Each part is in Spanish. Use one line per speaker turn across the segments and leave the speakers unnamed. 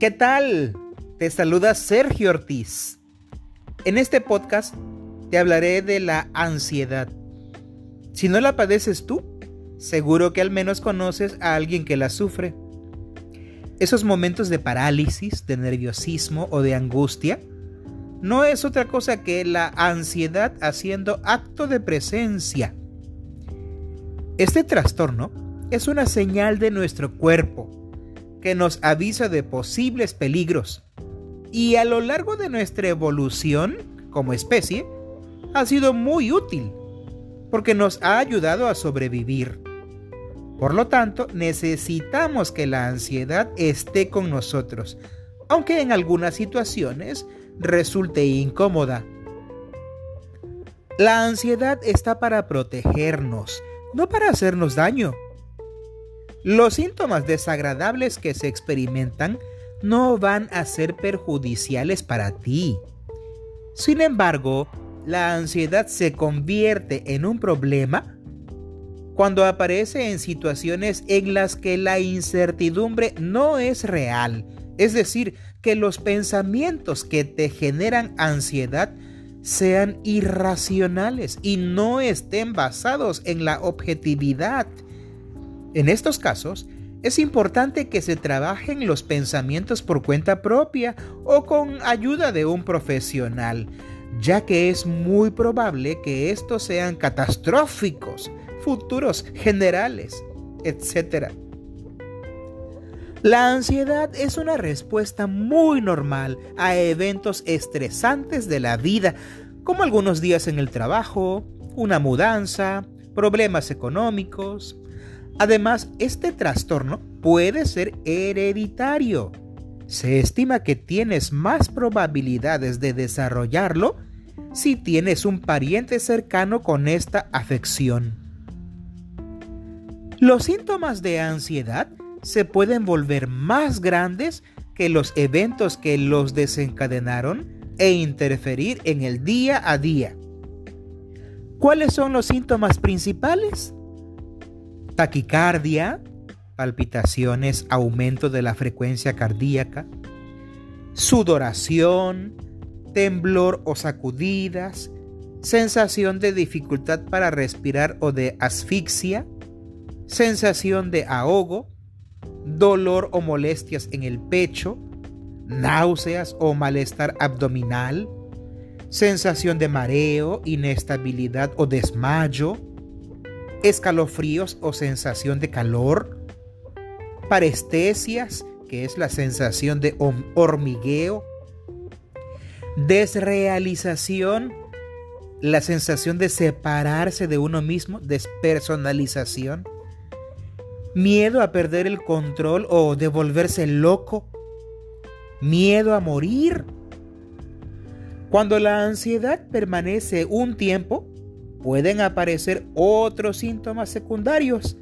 ¿Qué tal? Te saluda Sergio Ortiz. En este podcast te hablaré de la ansiedad. Si no la padeces tú, seguro que al menos conoces a alguien que la sufre. Esos momentos de parálisis, de nerviosismo o de angustia no es otra cosa que la ansiedad haciendo acto de presencia. Este trastorno es una señal de nuestro cuerpo que nos avisa de posibles peligros y a lo largo de nuestra evolución como especie ha sido muy útil porque nos ha ayudado a sobrevivir. Por lo tanto, necesitamos que la ansiedad esté con nosotros, aunque en algunas situaciones resulte incómoda. La ansiedad está para protegernos, no para hacernos daño. Los síntomas desagradables que se experimentan no van a ser perjudiciales para ti. Sin embargo, la ansiedad se convierte en un problema cuando aparece en situaciones en las que la incertidumbre no es real, es decir, que los pensamientos que te generan ansiedad sean irracionales y no estén basados en la objetividad. En estos casos, es importante que se trabajen los pensamientos por cuenta propia o con ayuda de un profesional, ya que es muy probable que estos sean catastróficos, futuros generales, etc. La ansiedad es una respuesta muy normal a eventos estresantes de la vida, como algunos días en el trabajo, una mudanza, problemas económicos, Además, este trastorno puede ser hereditario. Se estima que tienes más probabilidades de desarrollarlo si tienes un pariente cercano con esta afección. Los síntomas de ansiedad se pueden volver más grandes que los eventos que los desencadenaron e interferir en el día a día. ¿Cuáles son los síntomas principales? Taquicardia, palpitaciones, aumento de la frecuencia cardíaca, sudoración, temblor o sacudidas, sensación de dificultad para respirar o de asfixia, sensación de ahogo, dolor o molestias en el pecho, náuseas o malestar abdominal, sensación de mareo, inestabilidad o desmayo, escalofríos o sensación de calor, parestesias, que es la sensación de hormigueo, desrealización, la sensación de separarse de uno mismo, despersonalización, miedo a perder el control o de volverse loco, miedo a morir. Cuando la ansiedad permanece un tiempo, pueden aparecer otros síntomas secundarios,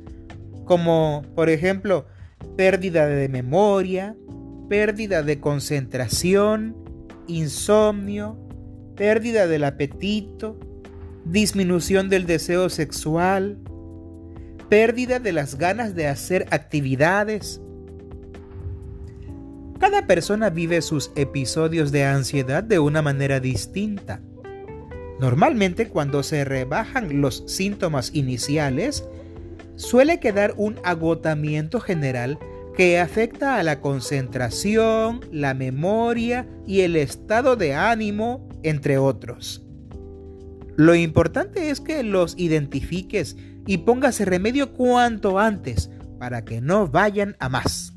como por ejemplo pérdida de memoria, pérdida de concentración, insomnio, pérdida del apetito, disminución del deseo sexual, pérdida de las ganas de hacer actividades. Cada persona vive sus episodios de ansiedad de una manera distinta. Normalmente cuando se rebajan los síntomas iniciales, suele quedar un agotamiento general que afecta a la concentración, la memoria y el estado de ánimo, entre otros. Lo importante es que los identifiques y pongas remedio cuanto antes para que no vayan a más.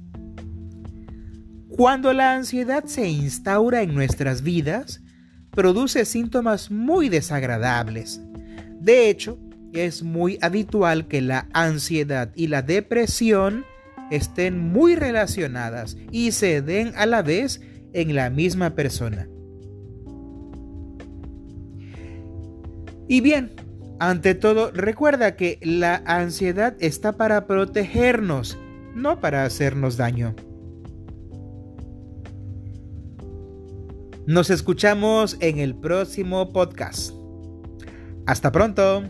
Cuando la ansiedad se instaura en nuestras vidas, produce síntomas muy desagradables. De hecho, es muy habitual que la ansiedad y la depresión estén muy relacionadas y se den a la vez en la misma persona. Y bien, ante todo, recuerda que la ansiedad está para protegernos, no para hacernos daño. Nos escuchamos en el próximo podcast. Hasta pronto.